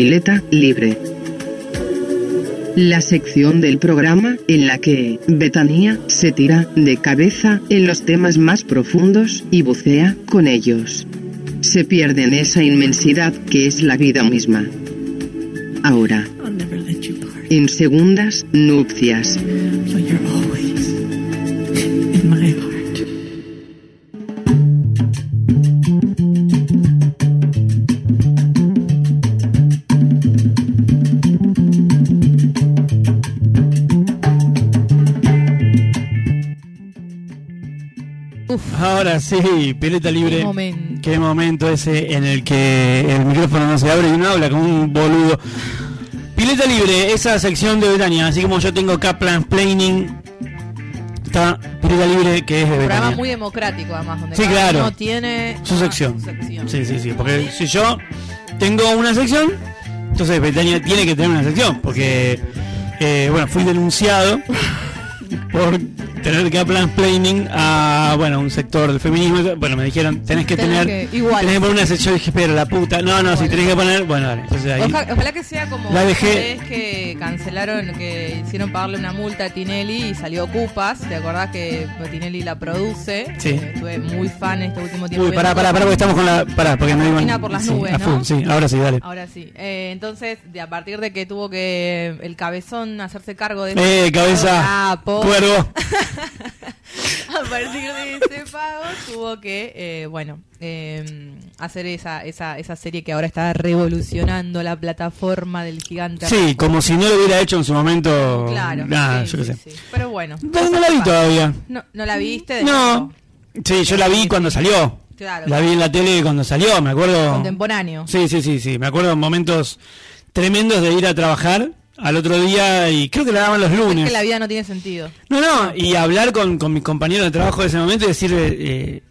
Pileta Libre. La sección del programa en la que Betania se tira de cabeza en los temas más profundos y bucea con ellos. Se pierde en esa inmensidad que es la vida misma. Ahora, en segundas nupcias. Ahora sí, pileta libre. Qué momento. Qué momento ese en el que el micrófono no se abre y uno habla como un boludo. Pileta libre, esa sección de Betania, así como yo tengo Kaplan Planning, está Pileta libre que es de Un programa muy democrático, además, donde Sí, cada claro. uno tiene Su sección. su sección. Sí, sí, sí, porque si yo tengo una sección, entonces Betania tiene que tener una sección, porque eh, bueno, fui denunciado por tener que planning a bueno un sector del feminismo bueno me dijeron tenés que Tenés tener que- igual. tenés que poner una sección dije pero la puta no no si tenés que poner bueno dale entonces ahí Oja- ojalá que sea como La la dejé- vez que cancelaron, que hicieron pagarle una multa a Tinelli y salió Cupas. ¿Te acordás que Tinelli la produce? Sí. Eh, estuve muy fan este último tiempo. uy pará pará pará porque estamos con la pará porque no Cortina iban por las sí, nubes, ¿no? full, sí ahora sí dale Ahora sí. Eh, entonces, de, a partir de que tuvo que el cabezón hacerse cargo de eh cabeza Ah, cuervo a partir de ese pago tuvo que, eh, bueno, eh, hacer esa, esa, esa serie que ahora está revolucionando la plataforma del gigante. sí como si no lo hubiera hecho en su momento Claro. sí, yo qué sí, sé sí. Pero bueno. no, no la vi todavía No, ¿no la viste? no sí yo la vi cuando salió Claro. la vi en la tele cuando salió me acuerdo Contemporáneo. Sí, sí, sí, sí. Me acuerdo momentos tremendos de ir a trabajar al otro día y creo que la daban los Es lunes. que la vida no tiene sentido. No, no, y hablar con, con mis compañeros de trabajo de ese momento y decir eh,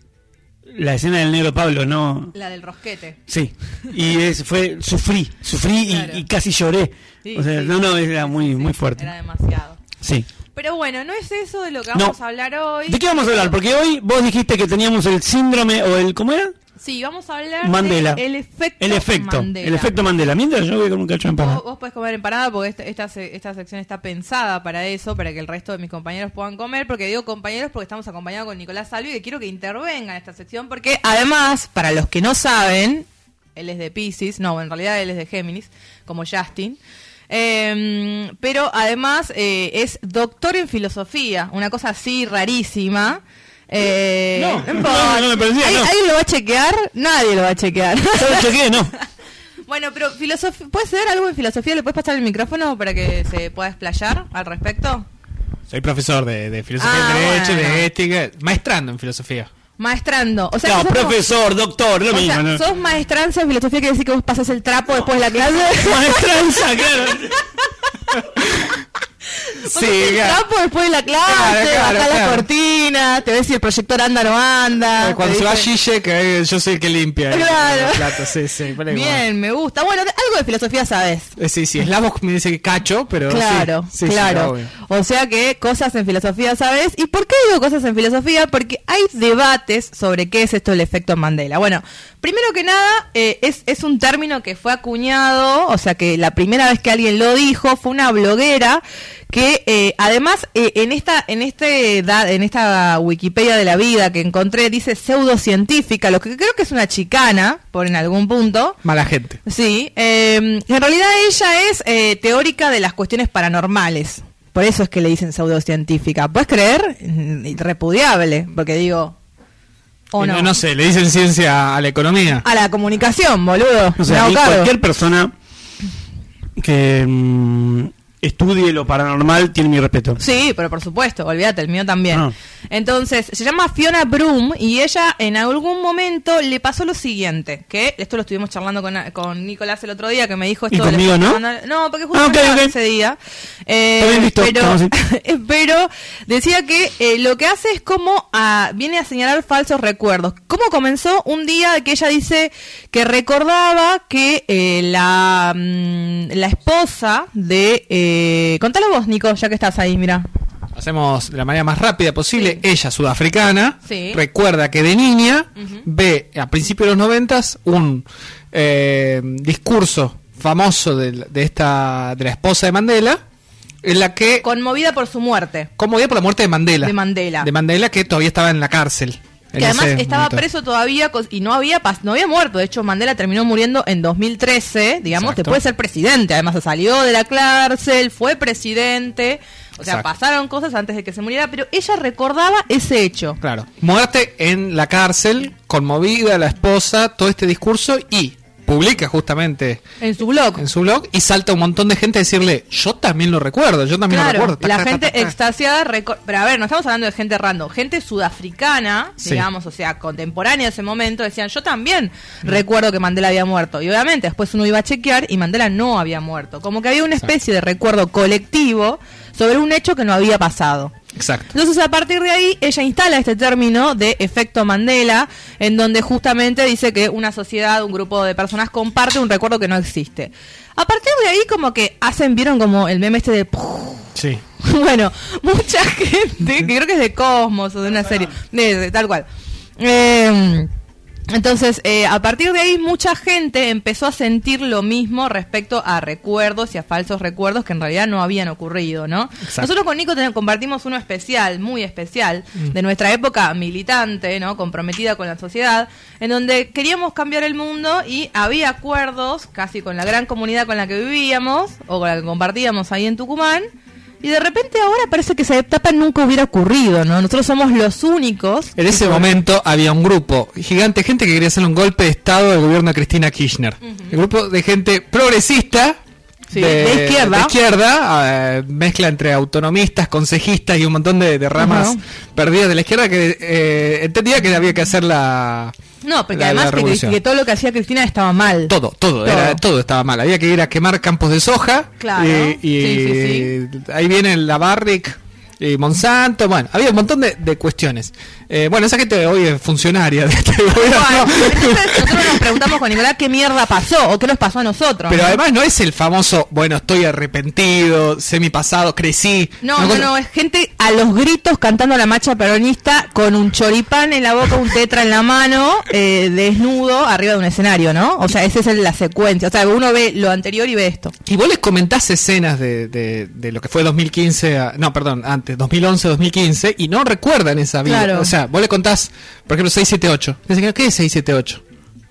la escena del negro Pablo, no. La del rosquete. Sí, y es, fue, sufrí, sufrí y- Claro. y, casi lloré. Sí, o sea, sí. no, no, era muy, Sí, muy fuerte. Era demasiado. Sí. Pero bueno, no es eso de lo que No. vamos a hablar hoy. ¿De qué vamos a hablar? Porque hoy vos dijiste que teníamos el síndrome o el, ¿cómo era? Sí, vamos a hablar Mandela. del efecto El efecto, Mandela. el efecto Mandela. Mientras yo voy con un cacho de empanada. Vos, vos podés comer empanada porque esta, esta, se- esta sección está pensada para eso, para que el resto de mis compañeros puedan comer. Porque digo compañeros porque estamos acompañados con Nicolás Salvi y quiero que intervenga en esta sección. Porque además, para los que no saben, él es de Pisces, no, en realidad él es de Géminis, como Justin. Eh, pero además eh, es doctor en filosofía, una cosa así rarísima. Eh, No, no, no me parecía, ¿Alguien- no. ¿Alguien lo va a chequear? Nadie lo va a chequear. ¿Sabes qué? No. Bueno, pero filosofía, ¿puede ser algo en filosofía? ¿Le puedes pasar el micrófono para que se pueda explayar al respecto? Soy profesor de, de filosofía Ah, y derecho, bueno. de ética, maestrando en filosofía. Maestrando. O sea, No, como- profesor, doctor, lo o mismo. sea, ¿no? sos maestranza en filosofía, quiere decir que vos pasas el trapo después de la clase. Maestranza, claro. El trapo después de la clase, Claro, claro, la claro. cortina, te ves si el proyector anda o no anda. Cuando se va Gille, que yo soy el que limpia. el- Claro. los platos, sí, sí. Bien, me gusta. Bueno, algo de filosofía sabes. Eh, Sí, sí, Slavoj me dice que cacho, pero. Claro, sí, sí, sí, claro. o sea que cosas en filosofía sabes. ¿Y por qué digo cosas en filosofía? Porque hay debates sobre qué es esto del efecto Mandela. Bueno, primero que nada, eh, es, es un término que fue acuñado, o sea que la primera vez que alguien lo dijo fue una bloguera que eh, además eh, en esta en este en esta Wikipedia de la vida que encontré dice pseudocientífica, lo que creo que es una chicana por en algún punto. Mala gente. Sí, eh, en realidad ella es eh, teórica de las cuestiones paranormales. Por eso es que le dicen pseudocientífica. ¿Puedes creer? Irrepudiable, porque digo... ¿O no? no, no sé, le dicen ciencia a la economía. A la comunicación, boludo. O sea, cargo. cualquier persona que mm, estudie lo paranormal tiene mi respeto. Sí, pero por supuesto, olvídate, el mío también. Ah. Entonces, se llama Fiona Broom y ella en algún momento le pasó lo siguiente, que esto lo estuvimos charlando con, con Nicolás el otro día, que me dijo esto... ¿Y conmigo no? No, porque justo Ah, ok, ok. ese día. Eh, listo, pero, pero decía que eh, lo que hace es como a- viene a señalar falsos recuerdos. ¿Cómo comenzó? Un día que ella dice que recordaba que eh, la, mm, la esposa de... Eh, contalo vos, Nico, ya que estás ahí, mira. Hacemos de la manera más rápida posible. Sí. Ella, sudafricana, Sí. recuerda que de niña ve a principios de los noventas un eh, discurso famoso de, de esta de la esposa de Mandela, en la que Conmovida por su muerte. conmovida por la muerte de Mandela. De Mandela. De Mandela que todavía estaba en la cárcel. Que además estaba momento. preso todavía y no había no había muerto. De hecho, Mandela terminó muriendo en 2013, digamos, Exacto. después de ser presidente. Además, salió de la cárcel, fue presidente. O sea, Exacto. pasaron cosas antes de que se muriera, pero ella recordaba ese hecho. Claro. Muerte en la cárcel, conmovida la esposa, todo este discurso y publica justamente En su blog. en su blog y salta un montón de gente a decirle, yo también lo recuerdo, yo también lo recuerdo. la gente extasiada, pero a ver, no estamos hablando de gente random, gente sudafricana, Sí. digamos, o sea, contemporánea de ese momento, decían, yo también recuerdo que Mandela había muerto. Y obviamente después uno iba a chequear y Mandela no había muerto. Como que había una especie de recuerdo colectivo sobre un hecho que no había pasado. Exacto. Entonces, a partir de ahí, ella instala este término de efecto Mandela, en donde justamente dice que una sociedad, un grupo de personas comparte un recuerdo que no existe. A partir de ahí, como que hacen, vieron como el meme este de... Sí. Bueno, mucha gente, que creo que es de Cosmos o de una serie, de, de tal cual. Eh, entonces, eh, a partir de ahí, mucha gente empezó a sentir lo mismo respecto a recuerdos y a falsos recuerdos que en realidad no habían ocurrido, ¿no? Exacto. Nosotros con Nico ten- compartimos uno especial, muy especial, de nuestra época militante, ¿no? Comprometida con la sociedad, en donde queríamos cambiar el mundo y había acuerdos casi con la gran comunidad con la que vivíamos o con la que compartíamos ahí en Tucumán. Y de repente ahora parece que esa etapa nunca hubiera ocurrido, ¿no? Nosotros somos los únicos. En ese momento había un grupo gigante gente que quería hacer un golpe de estado del gobierno de Cristina Kirchner. El grupo de gente progresista. Sí, de izquierda. de izquierda, eh, mezcla entre autonomistas, consejistas y un montón de, de ramas perdidas de la izquierda que eh, entendía que había que hacer la, No, porque la- la además que, todo lo que hacía Cristina estaba mal. Todo, todo, Todo. Era, todo estaba mal. Había que ir a quemar campos de soja. Claro. Y, y Sí, ahí viene la Barrick y Monsanto. Bueno, había un montón de, de cuestiones. Eh, bueno, esa gente hoy es funcionaria de este Bueno, gobierno. entonces nosotros nos preguntamos con Nicolás qué mierda pasó o qué nos pasó a nosotros. Pero ¿no? además no es el famoso, bueno, estoy arrepentido, semi pasado, crecí. No, no, no, es gente a los gritos cantando la marcha peronista con un choripán en la boca, un tetra en la mano, eh, desnudo, arriba de un escenario, ¿no? O sea, esa es la secuencia. O sea, uno ve lo anterior y ve esto. Y vos les comentás escenas de, de, de lo que fue 2015, a- no, perdón, antes, 2011, 2015, y no recuerdan esa vida. Claro. O sea, vos le contás, por ejemplo, 678. Dicen, ¿qué es 678?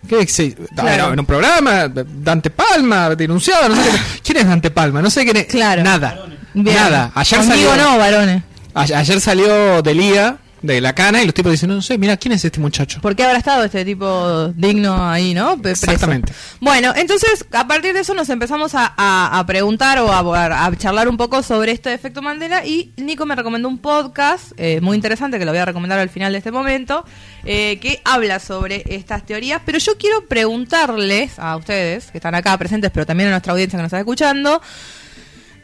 ¿Qué es seis- Ah, Claro. en un programa, Dante Palma, denunciado, no sé qué. ¿Quién es Dante Palma? No sé quién es. Claro. Nada. Bien. Nada. Ayer Conmigo salió, no, varones. a- ayer salió Delía de la cana y los tipos dicen, no, sé, mira, ¿quién es este muchacho? ¿Por qué habrá estado este tipo digno ahí, no? Preso? Exactamente. Bueno, entonces a partir de eso nos empezamos a, a- a preguntar o a, a charlar un poco sobre este efecto Mandela y Nico me recomendó un podcast eh, muy interesante que lo voy a recomendar al final de este momento eh, que habla sobre estas teorías, pero yo quiero preguntarles a ustedes que están acá presentes, pero también a nuestra audiencia que nos está escuchando.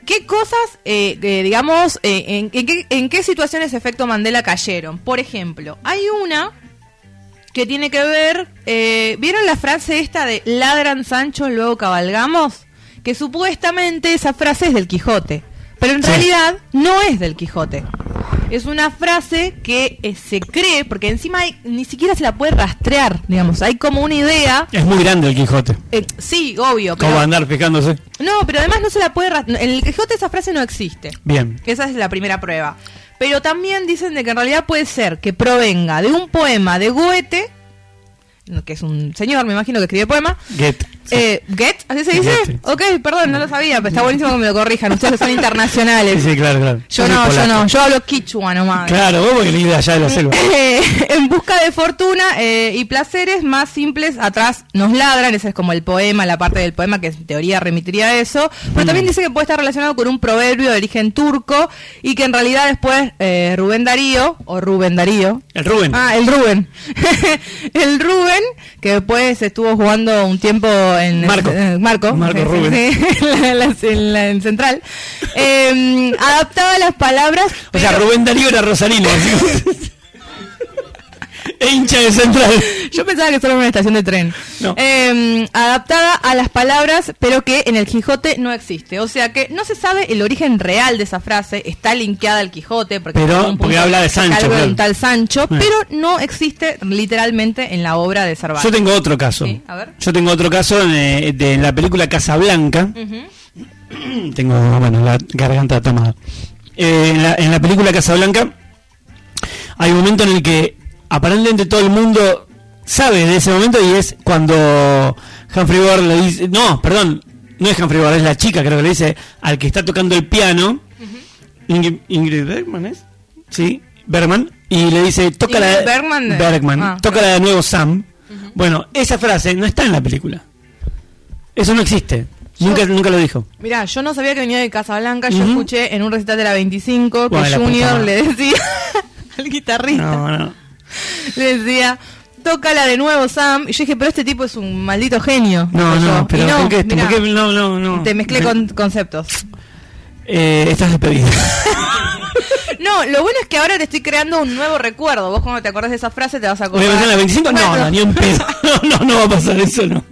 ¿Qué cosas, eh, eh, digamos, eh, en, en qué, en qué situaciones efecto Mandela cayeron? Por ejemplo, hay una que tiene que ver, eh, ¿vieron la frase esta de ladran Sancho, luego cabalgamos? Que supuestamente esa frase es del Quijote, pero en Sí. realidad no es del Quijote. Es una frase que eh, se cree, porque encima hay- ni siquiera se la puede rastrear, digamos, hay como una idea, Es muy grande el Quijote. eh, sí, obvio, ¿Cómo pero, andar fijándose? no, pero además no se la puede rastrear, en el Quijote esa frase no existe. Bien. Esa es la primera prueba. Pero también dicen de que en realidad puede ser que provenga de un poema de Goethe, que es un señor, me imagino, que escribe poema. Get. Sí. Eh, ¿Get? ¿Así se dice? Get, sí. Ok, perdón, no lo sabía, pero está buenísimo que me lo corrijan. Ustedes son internacionales. Sí, sí, claro, claro. Yo no, yo no, yo hablo quichua nomás. Claro, vos porque venís de allá de la selva. Eh, en busca de fortuna eh, y placeres más simples, atrás nos ladran, ese es como el poema, la parte del poema que en teoría remitiría a eso, pero también dice que puede estar relacionado con un proverbio de origen turco y que en realidad después eh, Rubén Darío, o Rubén Darío, El Rubén. Ah, el Rubén. el Rubén, que después estuvo jugando un tiempo en... Marco. en- Marco. Marco sí, Rubén. en, la, en la- en Central. Eh, adaptaba las palabras... o sea, pero- Rubén Darío era Rosarino. E hincha de central. Yo pensaba que solo era una estación de tren. No. Eh, adaptada a las palabras, pero que en el Quijote no existe. O sea que no se sabe el origen real de esa frase. Está linkeada al Quijote. Porque, Pero- en porque habla de Sancho, algo de claro. un tal Sancho, Eh. pero no existe literalmente en la obra de Cervantes. Yo tengo otro caso. Sí, a ver. Yo tengo otro caso de, de la película Casablanca. Tengo, bueno, la garganta tomada. Eh, en, la, en la película Casablanca hay un momento en el que aparentemente todo el mundo sabe de ese momento y es cuando Humphrey Bogart le dice, no, perdón, no es Humphrey Bogart, es la chica creo que le dice al que está tocando el piano, Ingrid, Ingrid Bergman es, sí, Bergman, y le dice, toca la Bergman de- Bergman, ah, toca la de nuevo Sam. Bueno, esa frase no está en la película. Eso no existe. Nunca, nunca lo dijo. Mirá, yo no sabía que venía de Casablanca. Yo escuché en un recital de la 25 que Junior le decía al guitarrista. No, no. le decía, tócala de nuevo, Sam. Y yo dije, pero este tipo es un maldito genio. No, no, yo. pero no, ¿por qué? mirá, ¿Por qué? No, no, no. Te mezclé Me- con conceptos. Eh, estás despedido. No, lo bueno es que ahora te estoy creando un nuevo recuerdo. Vos cuando te acordás de esa frase te vas a ¿Voy a acordar. pensar en la 25? No, Bueno, no, ni un pedo. No, no, no va a pasar eso, no.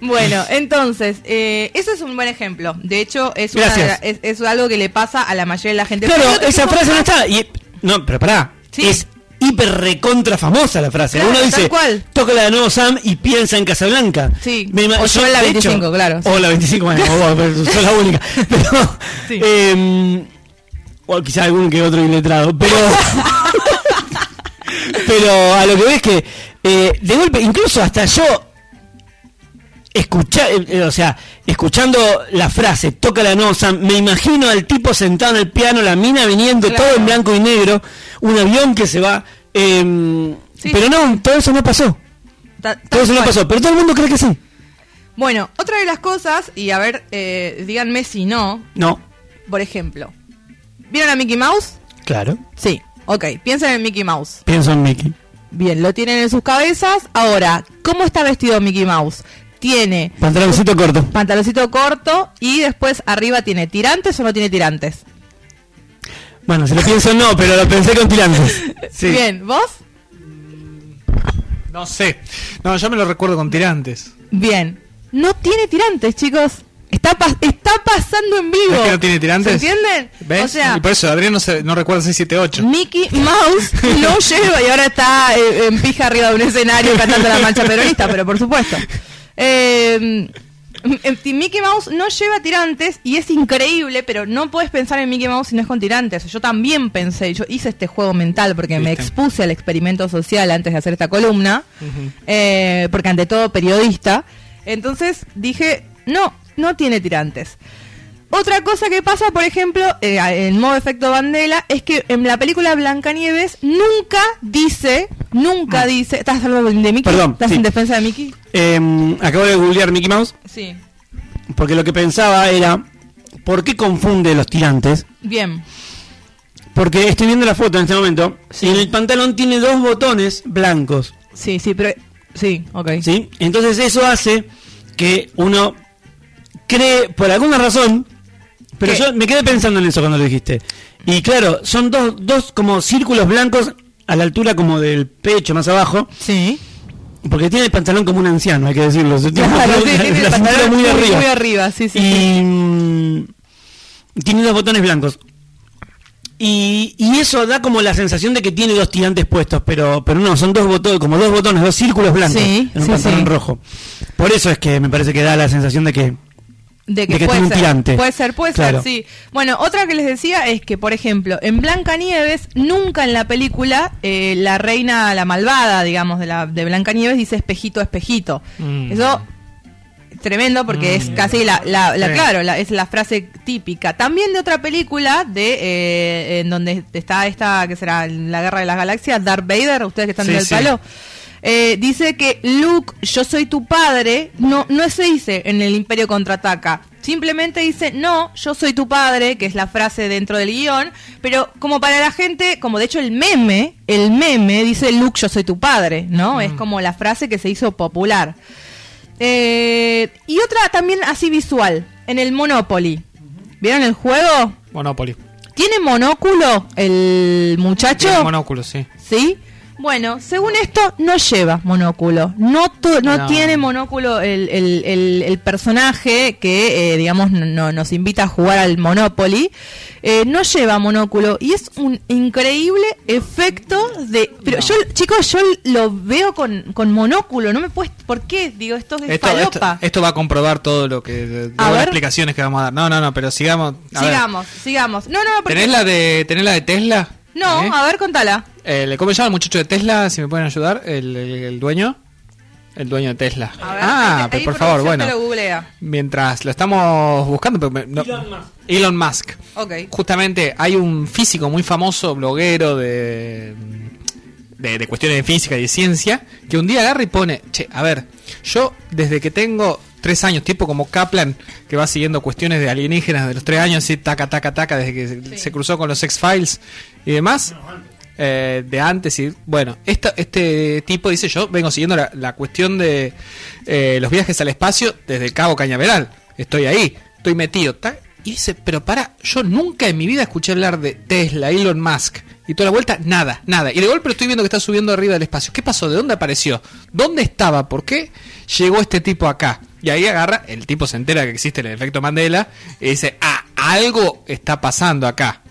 Bueno, entonces, eh, eso es un buen ejemplo. De hecho, es, una es, es algo que le pasa a la mayoría de la gente. Claro, esa frase no está. Y, no, pero pará. Sí. Es hiper recontra famosa la frase. Claro, Uno dice, cual. toca la de nuevo Sam y piensa en Casablanca. Sí. O yo en la de hecho- 25, claro. O la 25, bueno, o la única. Pero, Sí. eh, o quizá algún que otro iletrado, pero... pero a lo que ves que, eh, de golpe, incluso hasta yo escuchar, o sea, escuchando la frase, toca la Sam, me imagino al tipo sentado en el piano, la mina viniendo, Claro. todo en blanco y negro, un avión que se va. Sí. Pero no, todo eso no pasó. Ta- Todo eso no pasó, pero todo el mundo cree que sí. Bueno, otra de las cosas, y a ver, eh, díganme si no, No, por ejemplo, ¿vieron a Mickey Mouse? claro, Sí, ok, piensen en Mickey Mouse. pienso en Mickey. Bien, lo tienen en sus cabezas. Ahora, ¿cómo está vestido Mickey Mouse? Tiene Pantaloncito corto. pantaloncito corto y después arriba tiene tirantes o no tiene tirantes. Bueno, si lo pienso no, pero lo pensé con tirantes. Sí. Bien, ¿vos? No sé. No, yo me lo recuerdo con tirantes. Bien. No tiene tirantes, chicos. Está, pas- está pasando en vivo. ¿Es que no tiene tirantes? ¿Se entienden? ¿Ves? O sea, y por eso Adrián no, se- no recuerda 678. Mickey Mouse no lleva y ahora está eh, en pija arriba de un escenario cantando la mancha peronista, pero por supuesto. Eh, eh, Mickey Mouse no lleva tirantes y es increíble, pero no puedes pensar en Mickey Mouse si no es con tirantes. Yo también pensé, yo hice este juego mental porque me expuse al experimento social antes de hacer esta columna, eh, porque ante todo periodista. Entonces dije, no, no tiene tirantes. Otra cosa que pasa, por ejemplo, eh, en modo efecto Bandela, es que en la película Blancanieves nunca dice, nunca dice. ¿Estás hablando de Mickey? Perdón, ¿Estás sí. en defensa de Mickey? Em, acabo de googlear Mickey Mouse Sí. porque lo que pensaba era, ¿por qué confunde los tirantes? Bien. Porque estoy viendo la foto en este momento y en el pantalón tiene dos botones blancos. Sí, sí, pero. Sí, ok. ¿Sí? Entonces eso hace que uno cree, por alguna razón, pero ¿Qué? yo me quedé pensando en eso cuando lo dijiste. Y claro, son dos, dos como círculos blancos a la altura como del pecho más abajo, Sí. porque tiene el pantalón como un anciano, hay que decirlo. Tiene el Claro, pantalón- sí, tiene la el cintura pantalón muy arriba. Muy arriba, sí, sí. y mm, tiene dos botones blancos. Y, y eso da como la sensación de que tiene dos tirantes puestos, pero pero no, son dos botones, como dos botones, dos círculos blancos Sí, en un sí, pantalón sí. rojo. Por eso es que me parece que da la sensación de que De que, de que puede tiene un ser. tirante. Puede ser, puede Claro. ser, sí. Bueno, otra que les decía es que, por ejemplo, en Blancanieves, nunca en la película eh, la reina, la malvada, digamos, de, la, de Blancanieves dice espejito, espejito. Mm. Eso tremendo porque es casi la, la, la- Sí. claro, la- es la frase típica. También de otra película de eh, en donde está esta que será la Guerra de las Galaxias, Darth Vader, ustedes que están Sí, en el sí. palo. Eh, dice que Luke, yo soy tu padre, no, no se dice en el Imperio contraataca. Simplemente dice, no, yo soy tu padre, que es la frase dentro del guion, pero como para la gente, como de hecho el meme, el meme dice Luke, yo soy tu padre, ¿no? Es como la frase que se hizo popular. Eh, y otra también así visual, en el Monopoly. ¿Vieron el juego? Monopoly. ¿Tiene monóculo el muchacho? Tiene monóculo, sí. ¿Sí? Bueno, según esto, no lleva monóculo. No, tu- no, No. tiene monóculo el, el- el- el personaje que, eh, digamos, no- no- nos invita a jugar al Monopoly. Eh, no lleva monóculo y es un increíble efecto de... Pero yo, chicos, yo lo veo con, con monóculo. No me puedes... ¿Por qué? Digo, esto es Esto, esto, falopa. esto va a comprobar todo lo que. de- todas las explicaciones que vamos a dar. No, no, no, pero sigamos. a ver. sigamos, sigamos. No, no, porque... ¿Tenés la de, ¿tenés la de Tesla? No, ¿Eh? a ver, contala. El- ¿Cómo se llama el muchacho de Tesla? Si me pueden ayudar. ¿El, el- el dueño? El dueño de Tesla. A ver, ah, pero por favor, bueno. lo googlea. Mientras lo estamos buscando. pero me- no- Elon Musk. Elon Musk. Ok. Justamente hay un físico muy famoso, bloguero de, de, de cuestiones de física y de ciencia, que un día agarra y pone, che, a ver, yo desde que tengo tres años, tipo como Kaplan, que va siguiendo cuestiones de alienígenas de los tres años, así, taca, taca, taca, desde que se, se cruzó con los X-Files y demás, eh, de antes y bueno, esta, este tipo dice, yo vengo siguiendo la, la cuestión de eh, los viajes al espacio desde el Cabo Cañaveral, estoy ahí, estoy metido, ta- y dice, pero para, yo nunca en mi vida escuché hablar de Tesla, Elon Musk. Y toda la vuelta, nada, nada. Y de golpe estoy viendo que está subiendo arriba del espacio. ¿Qué pasó? ¿De dónde apareció? ¿Dónde estaba? ¿Por qué llegó este tipo acá? Y ahí agarra, el tipo se entera que existe el efecto Mandela y dice, ah, algo está pasando acá.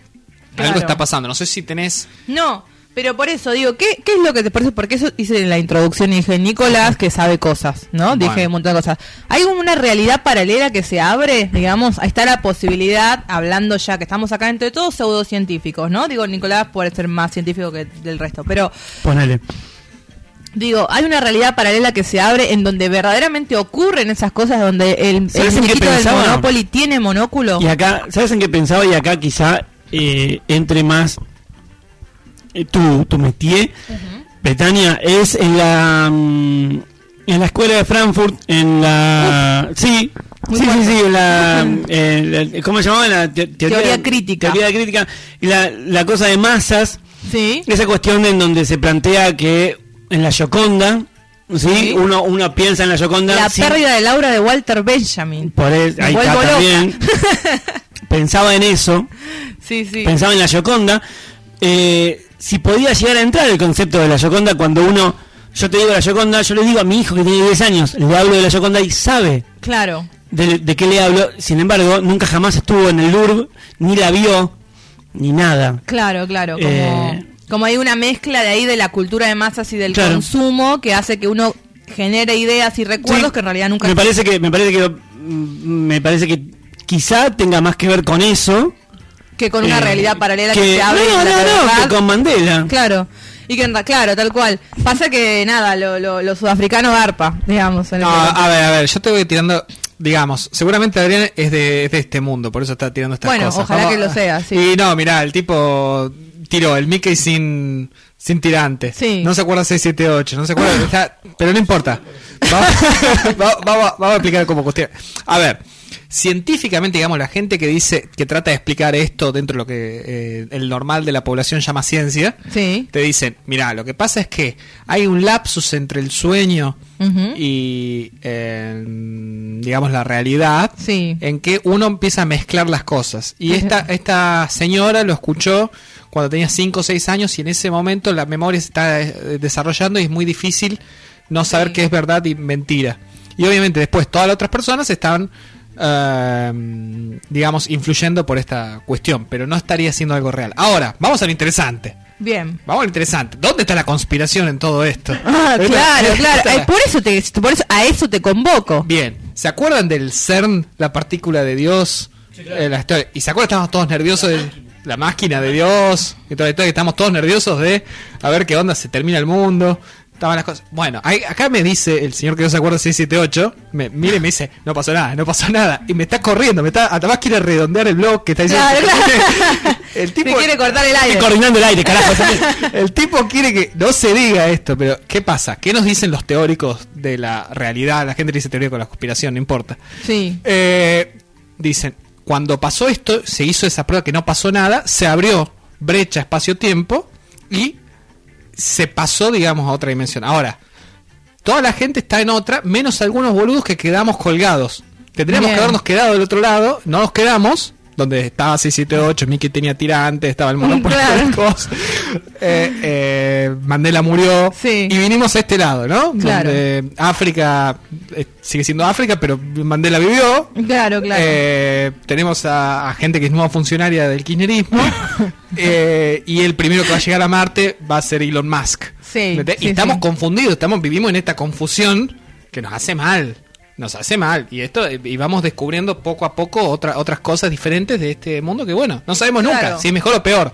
Claro. Algo está pasando. No sé si tenés... No, pero por eso digo, ¿qué, qué es lo que te parece? Porque eso hice en la introducción y dije, Nicolás que sabe cosas, ¿no? Bueno. Dije un montón de cosas. ¿Hay una realidad paralela que se abre? Digamos, ahí está la posibilidad, hablando ya que estamos acá entre todos pseudocientíficos, ¿no? Digo, Nicolás puede ser más científico que del resto, pero Ponele. Digo, hay una realidad paralela que se abre en donde verdaderamente ocurren esas cosas, donde el, el ¿Sabes en qué del? Monopoly tiene monóculo. Y acá, ¿sabes en qué pensaba? Y acá quizá eh, entre más eh, tu, tu métier, Betania, es en la mm, en la escuela de Frankfurt, en la... sí, sí, sí, sí, en la, eh, la- ¿Cómo se llamaba? La te- Teoría crítica. Teoría crítica. Y la, la cosa de masas, Sí. esa cuestión en donde se plantea que en la Gioconda, ¿sí? Sí. Uno, uno piensa en la Gioconda... La sin- pérdida de Laura de Walter Benjamin. Por el- ahí está loca. también. Pensaba en eso, Sí, sí. pensaba en la Gioconda. Eh, si podía llegar a entrar el concepto de la Gioconda cuando uno. Yo te digo la Gioconda, yo le digo a mi hijo que tiene 10 años, le hablo de la Gioconda y sabe Claro. de, de qué le hablo. Sin embargo, nunca jamás estuvo en el Louvre, ni la vio, ni nada. Claro, claro, como, Eh, como hay una mezcla de ahí de la cultura de masas y del Claro. consumo que hace que uno genere ideas y recuerdos Sí, que en realidad nunca me parece que me parece que mm, me parece que quizá tenga más que ver con eso que con una eh, realidad paralela que, se abre no, no, no, que con Mandela Claro. Y que claro, tal cual. Pasa que nada, lo, lo, lo sudafricano garpa, digamos. en No, a ver, a ver, yo te voy tirando, digamos, seguramente Adrián es de, es de este mundo, por eso está tirando estas Bueno, cosas. ojalá que lo sea, sí. Y no, mirá, el tipo tiró el Mickey sin, sin tirante. Sí. No se acuerda 678, no se acuerda, está- pero no importa. Vamos, va- vamos a- vamos a explicar cómo cuestión. A ver, científicamente, digamos, la gente que dice, que trata de explicar esto dentro de lo que eh, el normal de la población llama ciencia, Sí. te dicen, mira, lo que pasa es que hay un lapsus entre el sueño y, eh, digamos, la realidad, Sí. en que uno empieza a mezclar las cosas. Y esta, esta señora lo escuchó cuando tenía 5 o 6 años y en ese momento la memoria se está eh, desarrollando y es muy difícil no saber Sí. qué es verdad y mentira. Y obviamente después todas las otras personas están, eh, digamos, influyendo por esta cuestión, pero no estaría siendo algo real. Ahora, vamos a lo interesante. Bien. Vamos a lo interesante. ¿Dónde está la conspiración en todo esto? Ah, claro, claro. Eh, por eso te, por eso a eso te convoco. Bien, ¿se acuerdan del CERN, la partícula de Dios? Eh, la historia. Y se acuerdan, estábamos todos nerviosos de la máquina de Dios, y todo esto, que estamos todos nerviosos de a ver qué onda, se termina el mundo. Estaban las cosas. Bueno, acá me dice el señor que no se acuerda 678, me, mire y me dice, no pasó nada, no pasó nada. Y me está corriendo, me está, además quiere redondear el blog que está diciendo. Claro, claro. El tipo, quiere cortar el aire. coordinando el aire, carajo. el tipo quiere que no se diga esto, pero ¿qué pasa? ¿Qué nos dicen los teóricos de la realidad? La gente dice teoría con la conspiración, no importa. Sí. Eh, dicen, cuando pasó esto, se hizo esa prueba que no pasó nada, se abrió brecha espacio-tiempo y se pasó, digamos, a otra dimensión. Ahora, toda la gente está en otra, menos algunos boludos que quedamos colgados. Tendríamos Bien. que habernos quedado del otro lado, no nos quedamos donde estaba 678, Mickey tenía tirantes, estaba el monopolio Claro. de cosas. Eh, eh, Mandela murió Sí. y vinimos a este lado, ¿no? Claro. Donde África eh, sigue siendo África, pero Mandela vivió. Claro, claro. Eh, tenemos a, a gente que es nueva funcionaria del kirchnerismo. y el primero que va a llegar a Marte va a ser Elon Musk. Sí, y estamos confundidos, estamos, vivimos en esta confusión que nos hace mal. Nos hace mal. Y esto, eh, y vamos descubriendo poco a poco otra, otras cosas diferentes de este mundo que, bueno, no sabemos Claro. nunca si es mejor o peor.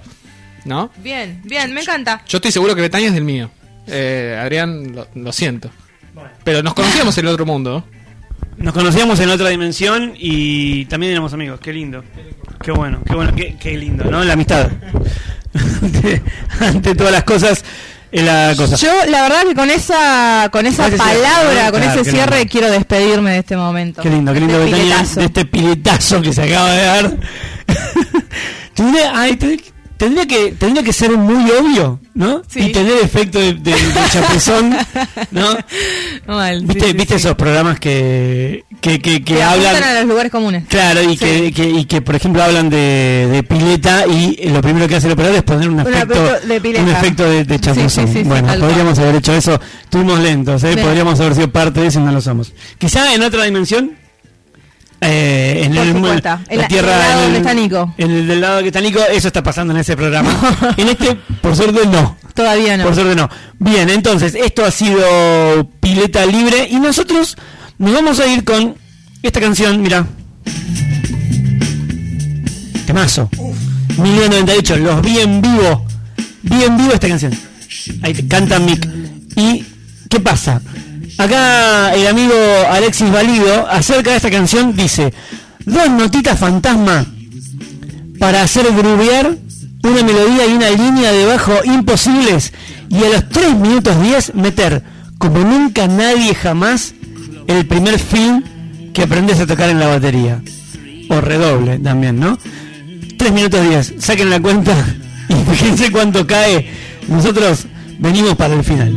¿No? Bien, bien, me encanta. Yo estoy seguro que Betania es del mío. Eh, Adrián, lo, lo siento. Pero nos conocíamos en el otro mundo. Nos conocíamos en otra dimensión y también éramos amigos. Qué lindo. Qué bueno, qué bueno, qué, qué lindo, ¿no? La amistad. ante, ante todas las cosas, la cosa. Yo, la verdad que con esa, con esa palabra, con Claro, ese cierre, quiero despedirme de este momento. Qué lindo, qué lindo, De piletazo. de este piletazo que se acaba de dar. tendría, ay, tendría, que, tendría que ser muy obvio, ¿no? Sí. Y tener efecto de, de, de chapuzón, ¿no? Mal, ¿Viste, sí, ¿viste sí. esos programas que, que, que, que hablan? a los lugares comunes. Claro, y, Sí. que, que- y que, por ejemplo, hablan de, de pileta y lo primero que hace el operador es poner un efecto, de pileta. un efecto de, de Sí, sí, bueno, podríamos haber hecho eso. Estuvimos lentos, ¿eh? Podríamos haber sido parte de eso y no lo somos. Quizá en otra dimensión. eh, en el supuesto. la, En la- tierra en el lado en donde está Nico. en el del lado que está Nico eso está pasando en ese programa en este por suerte no Todavía no. por suerte no. Bien, entonces, esto ha sido Pileta Libre y nosotros nos vamos a ir con esta canción, mira. Temazo. 1998, los vi en vivo. Vi en vivo esta canción. Ahí te canta Mick. ¿Y qué pasa? Acá el amigo Alexis Valido, acerca de esta canción, dice: Dos notitas fantasma para hacer grubear una melodía y una línea de bajo imposibles y a los 3 minutos 10 meter como nunca nadie jamás el primer film que aprendes a tocar en la batería o redoble también, ¿no? 3 minutos 10, saquen la cuenta y fíjense cuánto cae. Nosotros venimos para el final.